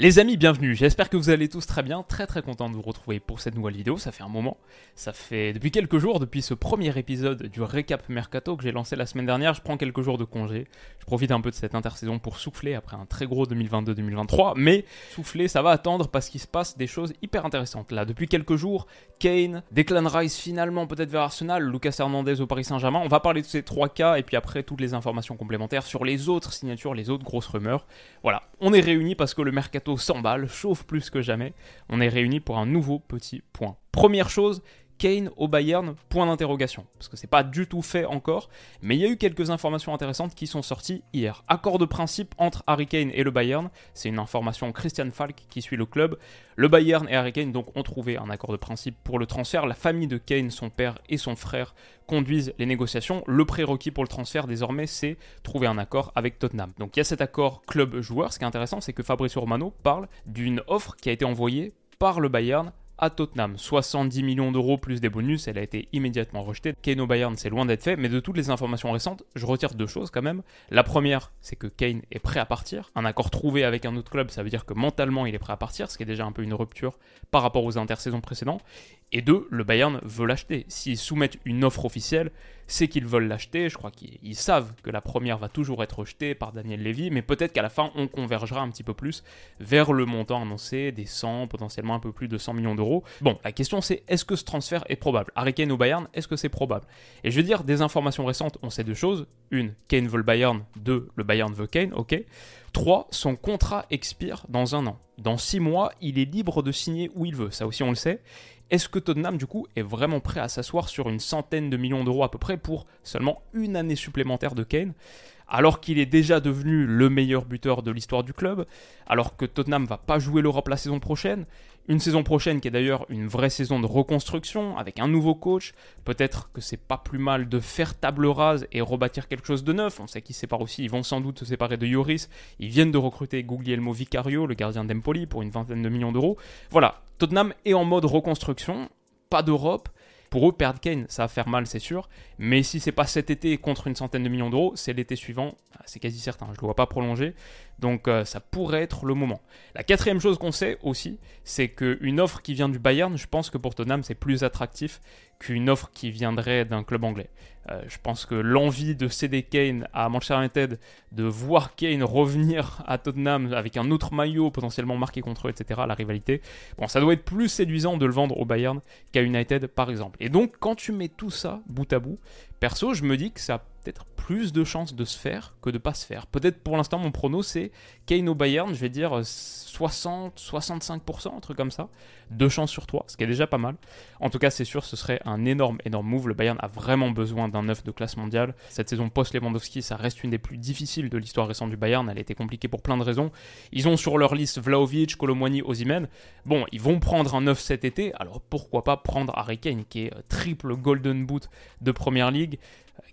Les amis, bienvenue. J'espère que vous allez tous très bien. Très très content de vous retrouver pour cette nouvelle vidéo. Ça fait un moment. Ça fait depuis quelques jours, depuis ce premier épisode du récap mercato que j'ai lancé la semaine dernière. Je prends quelques jours de congé. Je profite un peu de cette intersaison pour souffler après un très gros 2022-2023. Mais souffler, ça va attendre parce qu'il se passe des choses hyper intéressantes là. Depuis quelques jours, Kane, Declan Rice finalement peut-être vers Arsenal, Lucas Hernandez au Paris Saint-Germain. On va parler de ces trois cas et puis après toutes les informations complémentaires sur les autres signatures, les autres grosses rumeurs. Voilà, on est réunis parce que le mercato s'emballe, chauffe plus que jamais. On est réunis pour un nouveau petit point. Première chose, Kane au Bayern, point d'interrogation. Parce que c'est pas du tout fait encore, mais il y a eu quelques informations intéressantes qui sont sorties hier. Accord de principe entre Harry Kane et le Bayern, c'est une information Christian Falk qui suit le club. Le Bayern et Harry Kane donc ont trouvé un accord de principe pour le transfert. La famille de Kane, son père et son frère conduisent les négociations. Le prérequis pour le transfert désormais, c'est trouver un accord avec Tottenham. Donc il y a cet accord club-joueur. Ce qui est intéressant, c'est que Fabrizio Romano parle d'une offre qui a été envoyée par le Bayern à Tottenham. 70 millions d'euros plus des bonus, elle a été immédiatement rejetée. Kane au Bayern, c'est loin d'être fait, mais de toutes les informations récentes, je retire deux choses quand même. La première, c'est que Kane est prêt à partir. Un accord trouvé avec un autre club, ça veut dire que mentalement il est prêt à partir, ce qui est déjà un peu une rupture par rapport aux intersaisons précédentes. Et deux, le Bayern veut l'acheter. S'ils soumettent une offre officielle, c'est qu'ils veulent l'acheter. Je crois qu'ils savent que la première va toujours être rejetée par Daniel Levy, mais peut-être qu'à la fin, on convergera un petit peu plus vers le montant annoncé, des 100, potentiellement un peu plus de 100 millions d'euros. Bon, la question c'est est-ce que ce transfert est probable? Harry Kane au Bayern, est-ce que c'est probable? Et je veux dire, des informations récentes, on sait deux choses. Une, Kane veut le Bayern. Deux, le Bayern veut Kane, ok. 3. Son contrat expire dans un an. Dans 6 mois, il est libre de signer où il veut, ça aussi on le sait. Est-ce que Tottenham, du coup, est vraiment prêt à s'asseoir sur une centaine de millions d'euros à peu près pour seulement une année supplémentaire de Kane? Alors qu'il est déjà devenu le meilleur buteur de l'histoire du club, alors que Tottenham va pas jouer l'Europe la saison prochaine, une saison prochaine qui est d'ailleurs une vraie saison de reconstruction avec un nouveau coach, peut-être que c'est pas plus mal de faire table rase et rebâtir quelque chose de neuf, on sait qu'ils séparent aussi, ils vont sans doute se séparer de Yoris, ils viennent de recruter Guglielmo Vicario, le gardien d'Empoli, pour une vingtaine de millions d'euros. Voilà, Tottenham est en mode reconstruction, pas d'Europe, pour eux, perdre Kane, ça va faire mal, c'est sûr. Mais si c'est pas cet été contre une centaine de millions d'euros, c'est l'été suivant. Ah, c'est quasi certain. Je ne le vois pas prolonger. Donc euh, ça pourrait être le moment. La quatrième chose qu'on sait aussi, c'est qu'une offre qui vient du Bayern, je pense que pour Tottenham, c'est plus attractif qu'une offre qui viendrait d'un club anglais. Euh, je pense que l'envie de céder Kane à Manchester United, de voir Kane revenir à Tottenham avec un autre maillot potentiellement marqué contre eux, etc., la rivalité, bon, ça doit être plus séduisant de le vendre au Bayern qu'à United, par exemple. Et donc, quand tu mets tout ça bout à bout, perso, je me dis que ça peut-être plus de chances de se faire que de pas se faire. Peut-être pour l'instant, mon prono, c'est Kane Bayern, je vais dire 60, 65%, un truc comme ça. Deux chances sur trois, ce qui est déjà pas mal. En tout cas, c'est sûr, ce serait un énorme, énorme move. Le Bayern a vraiment besoin d'un neuf de classe mondiale. Cette saison post-Lewandowski, ça reste une des plus difficiles de l'histoire récente du Bayern. Elle a été compliquée pour plein de raisons. Ils ont sur leur liste Vlaovic, Kolomwani, Ozymen. Bon, ils vont prendre un neuf cet été, alors pourquoi pas prendre Harry Kane, qui est triple Golden Boot de Première Ligue?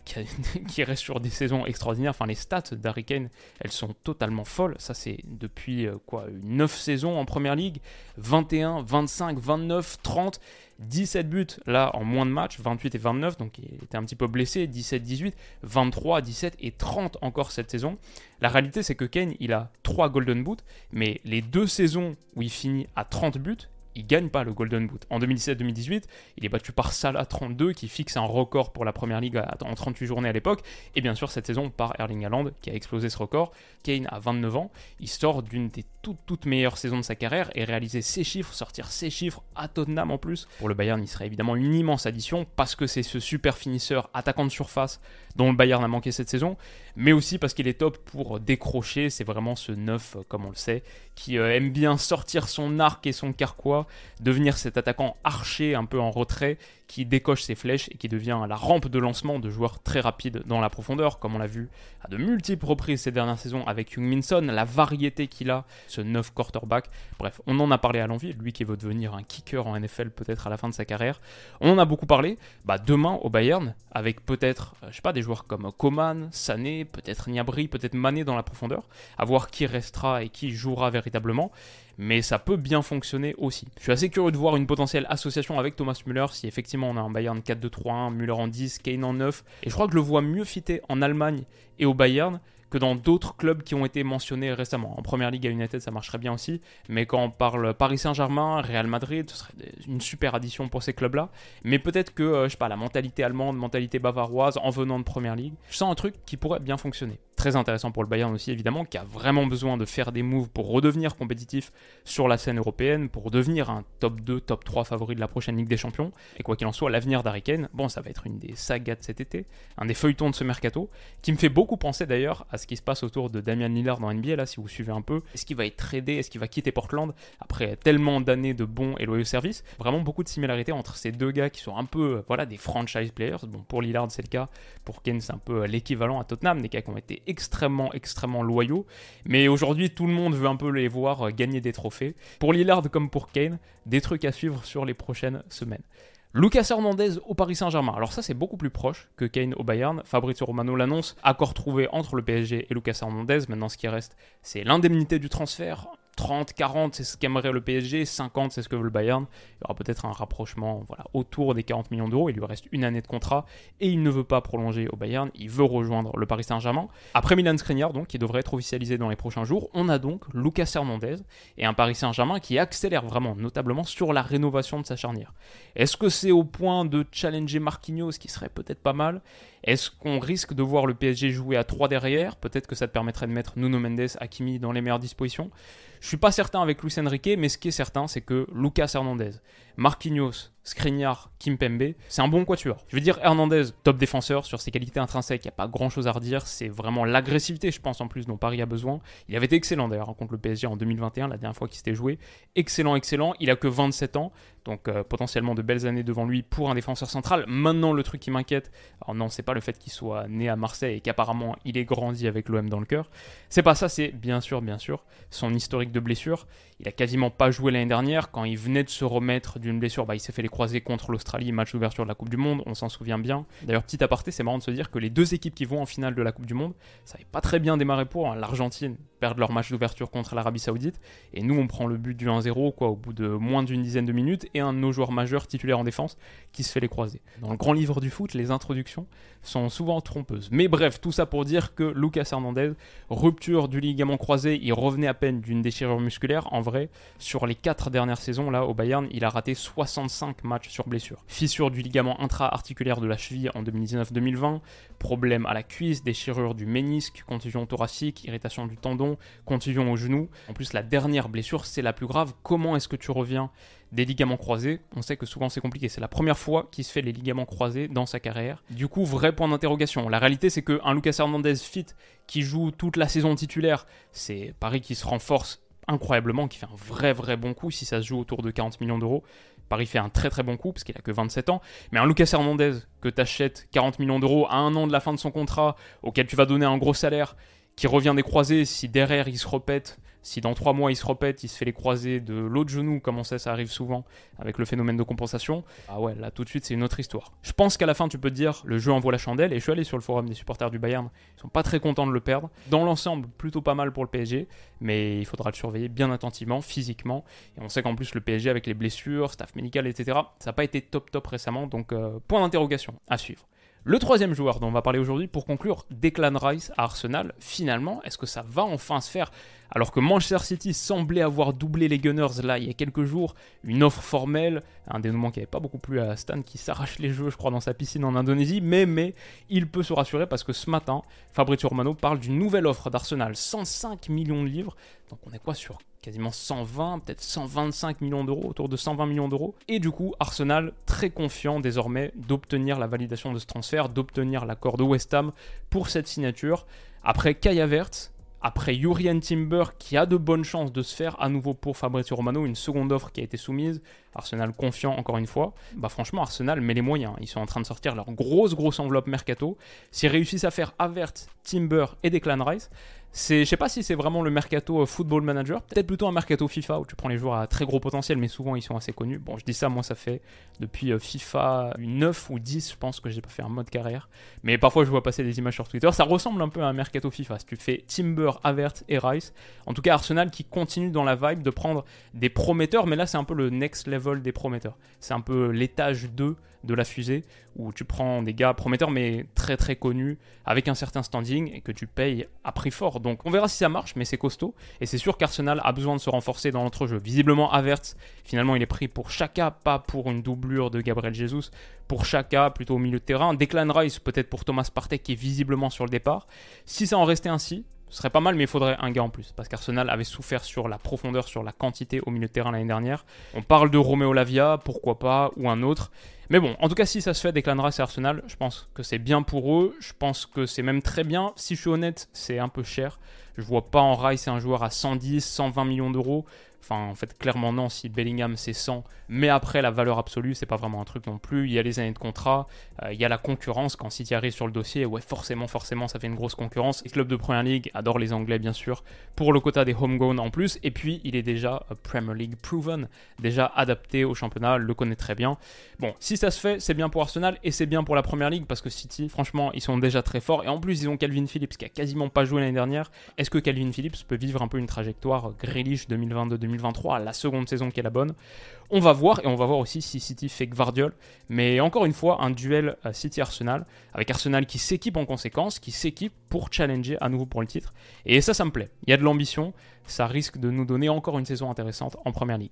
qui, reste sur des saisons extraordinaires. Enfin, les stats d'Harry Kane, elles sont totalement folles. Ça, c'est depuis euh, quoi 9 saisons en première ligue 21, 25, 29, 30, 17 buts là en moins de matchs, 28 et 29. Donc, il était un petit peu blessé. 17, 18, 23, 17 et 30 encore cette saison. La réalité, c'est que Kane, il a 3 Golden Boot, mais les deux saisons où il finit à 30 buts, il gagne pas le Golden Boot. En 2017-2018, il est battu par Salah 32 qui fixe un record pour la première ligue en 38 journées à l'époque. Et bien sûr, cette saison par Erling Haaland qui a explosé ce record. Kane a 29 ans, il sort d'une des toutes, toutes meilleures saisons de sa carrière et réaliser ses chiffres, sortir ses chiffres à Tottenham en plus. Pour le Bayern, il serait évidemment une immense addition parce que c'est ce super finisseur attaquant de surface dont le Bayern a manqué cette saison, mais aussi parce qu'il est top pour décrocher. C'est vraiment ce neuf, comme on le sait, qui euh, aime bien sortir son arc et son carquois, devenir cet attaquant archer un peu en retrait qui décoche ses flèches et qui devient la rampe de lancement de joueurs très rapides dans la profondeur, comme on l'a vu à de multiples reprises ces dernières saisons avec Young Minson, la variété qu'il a, ce 9 quarterback. Bref, on en a parlé à l'envie, lui qui veut devenir un kicker en NFL peut-être à la fin de sa carrière. On en a beaucoup parlé. Bah, demain au Bayern, avec peut-être, euh, je sais pas, des joueurs comme Coman, Sané, peut-être Niabri, peut-être Mané dans la profondeur, à voir qui restera et qui jouera véritablement mais ça peut bien fonctionner aussi. Je suis assez curieux de voir une potentielle association avec Thomas Müller si effectivement on a un Bayern 4-2-3-1, Müller en 10, Kane en 9, et je crois que je le vois mieux fitter en Allemagne et au Bayern que dans d'autres clubs qui ont été mentionnés récemment. En première ligue à United, ça marcherait bien aussi, mais quand on parle Paris Saint-Germain, Real Madrid, ce serait une super addition pour ces clubs-là. Mais peut-être que, euh, je sais pas, la mentalité allemande, mentalité bavaroise en venant de première ligue, je sens un truc qui pourrait bien fonctionner. Très intéressant pour le Bayern aussi, évidemment, qui a vraiment besoin de faire des moves pour redevenir compétitif sur la scène européenne, pour devenir un top 2, top 3 favori de la prochaine Ligue des Champions. Et quoi qu'il en soit, l'avenir d'Harry bon, ça va être une des sagas de cet été, un des feuilletons de ce mercato, qui me fait beaucoup penser d'ailleurs à ce qui se passe autour de Damian Lillard dans NBA, là, si vous suivez un peu. Est-ce qu'il va être tradé? Est-ce qu'il va quitter Portland après tellement d'années de bons et loyaux services? Vraiment beaucoup de similarités entre ces deux gars qui sont un peu, voilà, des franchise players. Bon, pour Lillard, c'est le cas. Pour Kane, c'est un peu l'équivalent à Tottenham, des gars qui ont été extrêmement, extrêmement loyaux. Mais aujourd'hui, tout le monde veut un peu les voir gagner des trophées. Pour Lillard comme pour Kane, des trucs à suivre sur les prochaines semaines. Lucas Hernandez au Paris Saint-Germain. Alors ça c'est beaucoup plus proche que Kane au Bayern. Fabrizio Romano l'annonce. Accord trouvé entre le PSG et Lucas Hernandez. Maintenant ce qui reste c'est l'indemnité du transfert. 30, 40, c'est ce qu'aimerait le PSG, 50, c'est ce que veut le Bayern. Il y aura peut-être un rapprochement autour des 40 millions d'euros. Il lui reste une année de contrat et il ne veut pas prolonger au Bayern. Il veut rejoindre le Paris Saint-Germain. Après Milan Skriniar, donc, qui devrait être officialisé dans les prochains jours, on a donc Lucas Hernandez et un Paris Saint-Germain qui accélère vraiment, notablement sur la rénovation de sa charnière. Est-ce que c'est au point de challenger Marquinhos, qui serait peut-être pas mal? Est-ce qu'on risque de voir le PSG jouer à 3 derrière? Peut-être que ça te permettrait de mettre Nuno Mendes, Hakimi dans les meilleures dispositions. Je suis pas certain avec Luis Enrique, mais ce qui est certain, c'est que Lucas Hernandez, Marquinhos, Skriniar, Kimpembe, c'est un bon quatuor. Je veux dire, Hernandez, top défenseur, sur ses qualités intrinsèques, il n'y a pas grand chose à redire. C'est vraiment l'agressivité, je pense, en plus, dont Paris a besoin. Il avait été excellent d'ailleurs contre le PSG en 2021, la dernière fois qu'il s'était joué. Excellent, excellent. Il a que 27 ans, donc euh, potentiellement de belles années devant lui pour un défenseur central. Maintenant, le truc qui m'inquiète, alors non, c'est pas le fait qu'il soit né à Marseille et qu'apparemment il ait grandi avec l'OM dans le cœur. C'est pas ça, c'est bien sûr, bien sûr, son historique de blessure. Il a quasiment pas joué l'année dernière. Quand il venait de se remettre d'une blessure, bah, il s'est fait les croisés contre l'Australie, match d'ouverture de la Coupe du Monde, on s'en souvient bien. D'ailleurs, petit aparté, c'est marrant de se dire que les deux équipes qui vont en finale de la Coupe du Monde, ça n'avait pas très bien démarré pour. Hein. L'Argentine perd leur match d'ouverture contre l'Arabie Saoudite, et nous, on prend le but du 1-0 quoi, au bout de moins d'une dizaine de minutes, et un de nos joueurs majeurs titulaires en défense qui se fait les croisés. Dans le grand livre du foot, les introductions sont souvent trompeuses. Mais bref, tout ça pour dire que Lucas Hernandez, rupture du ligament croisé, il revenait à peine d'une déchirure musculaire. En vrai, sur les 4 dernières saisons, là, au Bayern, il a raté 65 matchs sur blessure. Fissure du ligament intra-articulaire de la cheville en 2019-2020, problème à la cuisse, déchirure du ménisque, contusion thoracique, irritation du tendon, contusion au genou. En plus, la dernière blessure, c'est la plus grave. Comment est-ce que tu reviens des ligaments croisés? On sait que souvent c'est compliqué. C'est la première fois qu'il se fait les ligaments croisés dans sa carrière. Du coup, vrai point d'interrogation. La réalité, c'est qu'un Lucas Hernandez fit qui joue toute la saison titulaire, c'est Paris qui se renforce incroyablement, qui fait un vrai vrai bon coup si ça se joue autour de 40 millions d'euros. Paris fait un très très bon coup parce qu'il a que 27 ans. Mais un Lucas Hernandez que tu achètes 40 millions d'euros à un an de la fin de son contrat, auquel tu vas donner un gros salaire, qui revient des croisés, si derrière il se repète, si dans trois mois il se repète, il se fait les croisés de l'autre genou, comme on sait, ça arrive souvent avec le phénomène de compensation, ah ouais, là tout de suite c'est une autre histoire. Je pense qu'à la fin tu peux te dire, le jeu envoie la chandelle, et je suis allé sur le forum des supporters du Bayern, ils sont pas très contents de le perdre. Dans l'ensemble, plutôt pas mal pour le PSG, mais il faudra le surveiller bien attentivement, physiquement, et on sait qu'en plus le PSG avec les blessures, staff médical, etc., ça n'a pas été top top récemment, donc euh, point d'interrogation à suivre. Le troisième joueur dont on va parler aujourd'hui pour conclure, Declan Rice à Arsenal, finalement, est-ce que ça va enfin se faire alors que Manchester City semblait avoir doublé les Gunners là il y a quelques jours, une offre formelle, un dénouement qui n'avait pas beaucoup plu à Stan qui s'arrache les jeux je crois dans sa piscine en Indonésie, mais, il peut se rassurer parce que ce matin, Fabrizio Romano parle d'une nouvelle offre d'Arsenal, 105 millions de livres, donc on est quoi sur quasiment 120, peut-être 125 millions d'euros, autour de 120 millions d'euros. Et du coup, Arsenal très confiant désormais d'obtenir la validation de ce transfert, d'obtenir l'accord de West Ham pour cette signature. Après Kaya Vert, après Yurian Timber qui a de bonnes chances de se faire à nouveau pour Fabrizio Romano, une seconde offre qui a été soumise, Arsenal confiant encore une fois, bah franchement Arsenal met les moyens, ils sont en train de sortir leur grosse grosse enveloppe mercato, s'ils réussissent à faire Avert, Timber et Declan Rice, c'est, je sais pas si c'est vraiment le mercato euh, football manager, peut-être plutôt un mercato FIFA où tu prends les joueurs à très gros potentiel, mais souvent ils sont assez connus. Bon, je dis ça, moi ça fait depuis euh, FIFA 9 ou 10, je pense que j'ai pas fait un mode carrière, mais parfois je vois passer des images sur Twitter. Ça ressemble un peu à un mercato FIFA. Si tu fais Timber, Avert et Rice, en tout cas Arsenal qui continue dans la vibe de prendre des prometteurs, mais là c'est un peu le next level des prometteurs. C'est un peu l'étage 2 de la fusée où tu prends des gars prometteurs mais très très connus avec un certain standing et que tu payes à prix fort. Donc on verra si ça marche, mais c'est costaud. Et c'est sûr qu'Arsenal a besoin de se renforcer dans l'entrejeu. Visiblement, Avertz, finalement, il est pris pour Chaka, pas pour une doublure de Gabriel Jesus. Pour Chaka, plutôt au milieu de terrain. Declan Rice, peut-être pour Thomas Partey, qui est visiblement sur le départ. Si ça en restait ainsi, ce serait pas mal, mais il faudrait un gars en plus. Parce qu'Arsenal avait souffert sur la profondeur, sur la quantité au milieu de terrain l'année dernière. On parle de Romeo Lavia, pourquoi pas, ou un autre. Mais bon, en tout cas, si ça se fait, Declan Rice et Arsenal, je pense que c'est bien pour eux. Je pense que c'est même très bien. Si je suis honnête, c'est un peu cher. Je vois pas en Rice un joueur à 110, 120 millions d'euros. Enfin, en fait, clairement, non, si Bellingham c'est 100. Mais après, la valeur absolue, c'est pas vraiment un truc non plus. Il y a les années de contrat, euh, il y a la concurrence. Quand City arrive sur le dossier, ouais, forcément, forcément, ça fait une grosse concurrence. Les clubs de Première League adorent les Anglais, bien sûr, pour le quota des homegrown en plus. Et puis, il est déjà euh, Premier League proven, déjà adapté au championnat, le connaît très bien. Bon, si ça se fait, c'est bien pour Arsenal et c'est bien pour la Première League parce que City, franchement, ils sont déjà très forts. Et en plus, ils ont Calvin Phillips qui a quasiment pas joué l'année dernière. Est-ce que Calvin Phillips peut vivre un peu une trajectoire Grealish 2022-2023 2023, la seconde saison qui est la bonne. On va voir, et on va voir aussi si City fait Gvardiol. Mais encore une fois, un duel City-Arsenal, avec Arsenal qui s'équipe en conséquence, qui s'équipe pour challenger à nouveau pour le titre. Et ça, ça me plaît. Il y a de l'ambition, ça risque de nous donner encore une saison intéressante en Première Ligue.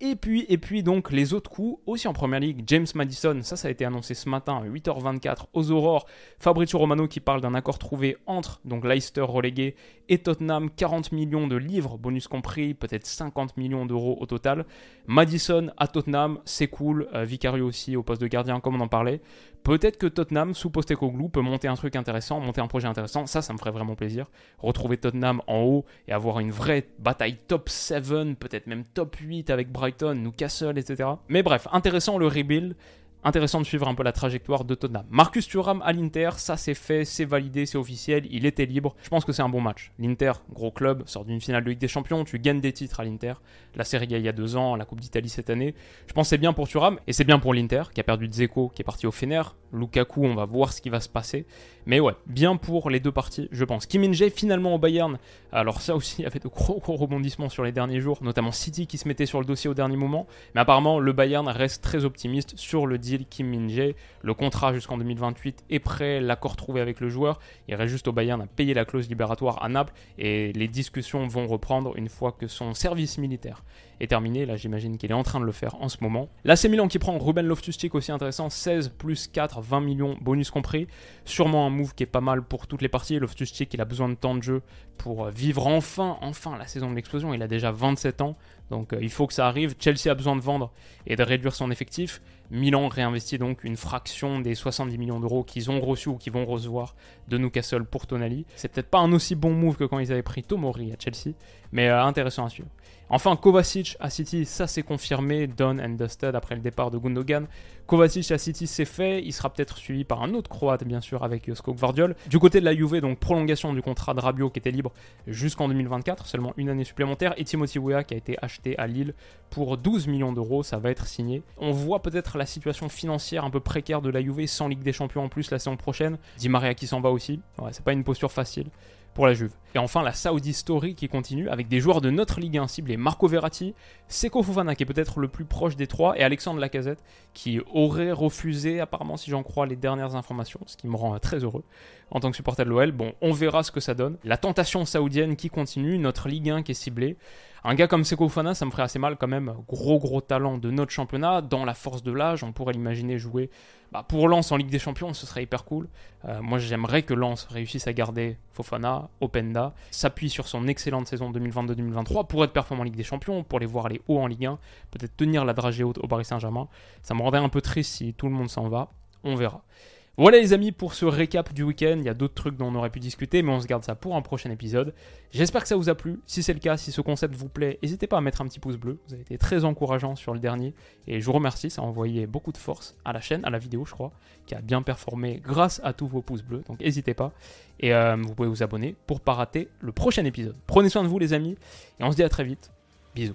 Et puis, et puis donc les autres coups, aussi en Première Ligue, James Madison, ça ça a été annoncé ce matin à 8h24 aux Aurores, Fabrizio Romano qui parle d'un accord trouvé entre donc Leicester relégué et Tottenham, 40 millions de livres, bonus compris, peut-être 50 millions d'euros au total. Madison à Tottenham, c'est cool, euh, Vicario aussi au poste de gardien comme on en parlait. Peut-être que Tottenham, sous Postecoglou, peut monter un truc intéressant, monter un projet intéressant. Ça, ça me ferait vraiment plaisir. Retrouver Tottenham en haut et avoir une vraie bataille top 7, peut-être même top 8 avec Brighton, Newcastle, etc. Mais bref, intéressant le rebuild intéressant de suivre un peu la trajectoire de Tottenham. Marcus Thuram à l'Inter, ça c'est fait, c'est validé, c'est officiel, il était libre. Je pense que c'est un bon match. L'Inter, gros club, sort d'une finale de Ligue des Champions, tu gagnes des titres à l'Inter. La Serie A il y a deux ans, la Coupe d'Italie cette année. Je pense que c'est bien pour Thuram et c'est bien pour l'Inter qui a perdu Dzeko, qui est parti au Fener. Lukaku, on va voir ce qui va se passer. Mais ouais, bien pour les deux parties, je pense. Kim Min-jae finalement au Bayern. Alors ça aussi, il y avait de gros gros rebondissements sur les derniers jours, notamment City qui se mettait sur le dossier au dernier moment. Mais apparemment, le Bayern reste très optimiste sur le deal Kim Min-jae. Le contrat jusqu'en 2028 est prêt, l'accord trouvé avec le joueur. Il reste juste au Bayern à payer la clause libératoire à Naples et les discussions vont reprendre une fois que son service militaire est terminé. Là, j'imagine qu'il est en train de le faire en ce moment. Là, c'est Milan qui prend Ruben Loftus-Cheek aussi intéressant, 16 plus 4, 20 millions bonus compris. Sûrement un move qui est pas mal pour toutes les parties. Loftus-Cheek, il a besoin de temps de jeu pour vivre enfin, enfin la saison de l'explosion. Il a déjà 27 ans, donc euh, il faut que ça arrive. Chelsea a besoin de vendre et de réduire son effectif. Milan réinvestit donc une fraction des 70 millions d'euros qu'ils ont reçus ou qu'ils vont recevoir de Newcastle pour Tonali. C'est peut-être pas un aussi bon move que quand ils avaient pris Tomori à Chelsea, mais euh, intéressant à suivre. Enfin, Kovacic à City, ça c'est confirmé, done and dusted après le départ de Gundogan. Kovacic à City, c'est fait. Il sera peut-être suivi par un autre Croate, bien sûr, avec Josko Gvardiol. Du côté de la Juve, donc prolongation du contrat de Rabiot qui était libre jusqu'en 2024, seulement une année supplémentaire. Et Timothy Weah qui a été acheté à Lille pour 12 millions d'euros, ça va être signé. On voit peut-être la situation financière un peu précaire de la Juve sans Ligue des Champions en plus la saison prochaine. Di Maria qui s'en va aussi. C'est pas une posture facile pour la Juve. Et enfin, la Saudi Story qui continue avec des joueurs de notre Ligue 1 ciblés Marco Verratti, Seko Fofana qui est peut-être le plus proche des trois, et Alexandre Lacazette qui aurait refusé, apparemment, si j'en crois les dernières informations, ce qui me rend très heureux en tant que supporter de l'OL. Bon, on verra ce que ça donne. La tentation saoudienne qui continue, notre Ligue 1 qui est ciblée. Un gars comme Seko Fofana, ça me ferait assez mal quand même. Gros gros talent de notre championnat, dans la force de l'âge, on pourrait l'imaginer jouer bah, pour Lens en Ligue des Champions, ce serait hyper cool. Euh, moi j'aimerais que Lens réussisse à garder Fofana, Openda, s'appuie sur son excellente saison 2022-2023 pour être performant en Ligue des Champions, pour les voir aller haut en Ligue 1, peut-être tenir la dragée haute au Paris Saint-Germain. Ça me rendrait un peu triste si tout le monde s'en va, on verra. Voilà les amis pour ce récap du week-end. Il y a d'autres trucs dont on aurait pu discuter, mais on se garde ça pour un prochain épisode. J'espère que ça vous a plu. Si c'est le cas, si ce concept vous plaît, n'hésitez pas à mettre un petit pouce bleu. Vous avez été très encourageant sur le dernier et je vous remercie. Ça a envoyé beaucoup de force à la chaîne, à la vidéo, je crois, qui a bien performé grâce à tous vos pouces bleus. Donc n'hésitez pas. Et euh, vous pouvez vous abonner pour pas rater le prochain épisode. Prenez soin de vous les amis et on se dit à très vite. Bisous.